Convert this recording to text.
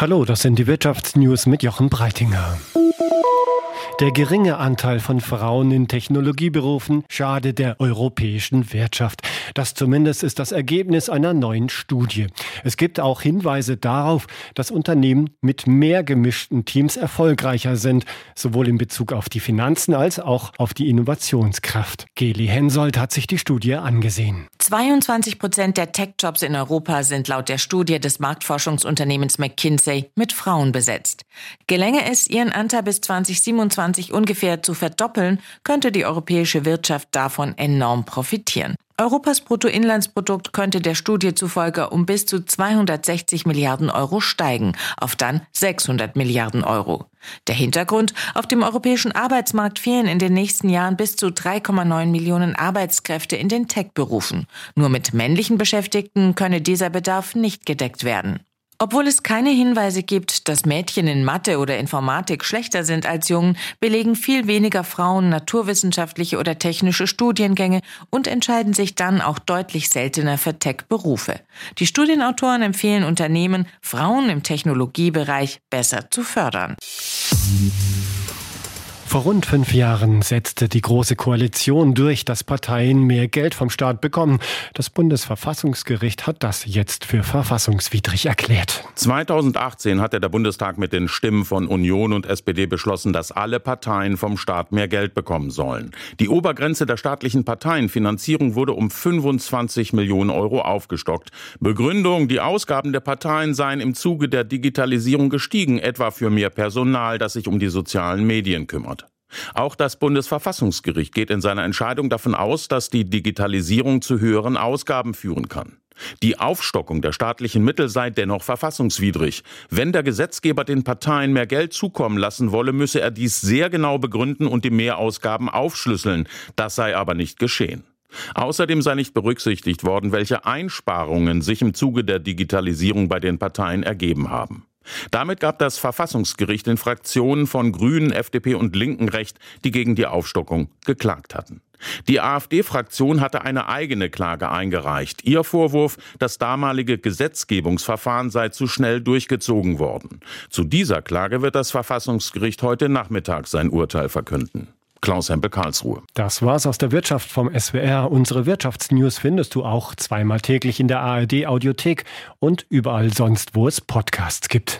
Hallo, das sind die Wirtschaftsnews mit Jochen Breitinger. Der geringe Anteil von Frauen in Technologieberufen schadet der europäischen Wirtschaft. Das zumindest ist das Ergebnis einer neuen Studie. Es gibt auch Hinweise darauf, dass Unternehmen mit mehr gemischten Teams erfolgreicher sind, sowohl in Bezug auf die Finanzen als auch auf die Innovationskraft. Geli Hensoldt hat sich die Studie angesehen. 22 Prozent der Tech-Jobs in Europa sind laut der Studie des Marktforschungsunternehmens McKinsey mit Frauen besetzt. Gelänge es, ihren Anteil bis 2027 2020 ungefähr zu verdoppeln, könnte die europäische Wirtschaft davon enorm profitieren. Europas Bruttoinlandsprodukt könnte der Studie zufolge um bis zu 260 Milliarden Euro steigen, auf dann 600 Milliarden Euro. Der Hintergrund, auf dem europäischen Arbeitsmarkt fehlen in den nächsten Jahren bis zu 3,9 Millionen Arbeitskräfte in den Tech-Berufen. Nur mit männlichen Beschäftigten könne dieser Bedarf nicht gedeckt werden. Obwohl es keine Hinweise gibt, dass Mädchen in Mathe oder Informatik schlechter sind als Jungen, belegen viel weniger Frauen naturwissenschaftliche oder technische Studiengänge und entscheiden sich dann auch deutlich seltener für Tech-Berufe. Die Studienautoren empfehlen Unternehmen, Frauen im Technologiebereich besser zu fördern. Vor rund fünf Jahren setzte die Große Koalition durch, dass Parteien mehr Geld vom Staat bekommen. Das Bundesverfassungsgericht hat das jetzt für verfassungswidrig erklärt. 2018 hatte der Bundestag mit den Stimmen von Union und SPD beschlossen, dass alle Parteien vom Staat mehr Geld bekommen sollen. Die Obergrenze der staatlichen Parteienfinanzierung wurde um 25 Millionen Euro aufgestockt. Begründung, die Ausgaben der Parteien seien im Zuge der Digitalisierung gestiegen, etwa für mehr Personal, das sich um die sozialen Medien kümmert. Auch das Bundesverfassungsgericht geht in seiner Entscheidung davon aus, dass die Digitalisierung zu höheren Ausgaben führen kann. Die Aufstockung der staatlichen Mittel sei dennoch verfassungswidrig. Wenn der Gesetzgeber den Parteien mehr Geld zukommen lassen wolle, müsse er dies sehr genau begründen und die Mehrausgaben aufschlüsseln. Das sei aber nicht geschehen. Außerdem sei nicht berücksichtigt worden, welche Einsparungen sich im Zuge der Digitalisierung bei den Parteien ergeben haben. Damit gab das Verfassungsgericht den Fraktionen von Grünen, FDP und Linken Recht, die gegen die Aufstockung geklagt hatten. Die AfD-Fraktion hatte eine eigene Klage eingereicht. Ihr Vorwurf, das damalige Gesetzgebungsverfahren sei zu schnell durchgezogen worden. Zu dieser Klage wird das Verfassungsgericht heute Nachmittag sein Urteil verkünden. Klaus Hempel Karlsruhe. Das war's aus der Wirtschaft vom SWR. Unsere Wirtschaftsnews findest du auch zweimal täglich in der ARD Audiothek und überall sonst, wo es Podcasts gibt.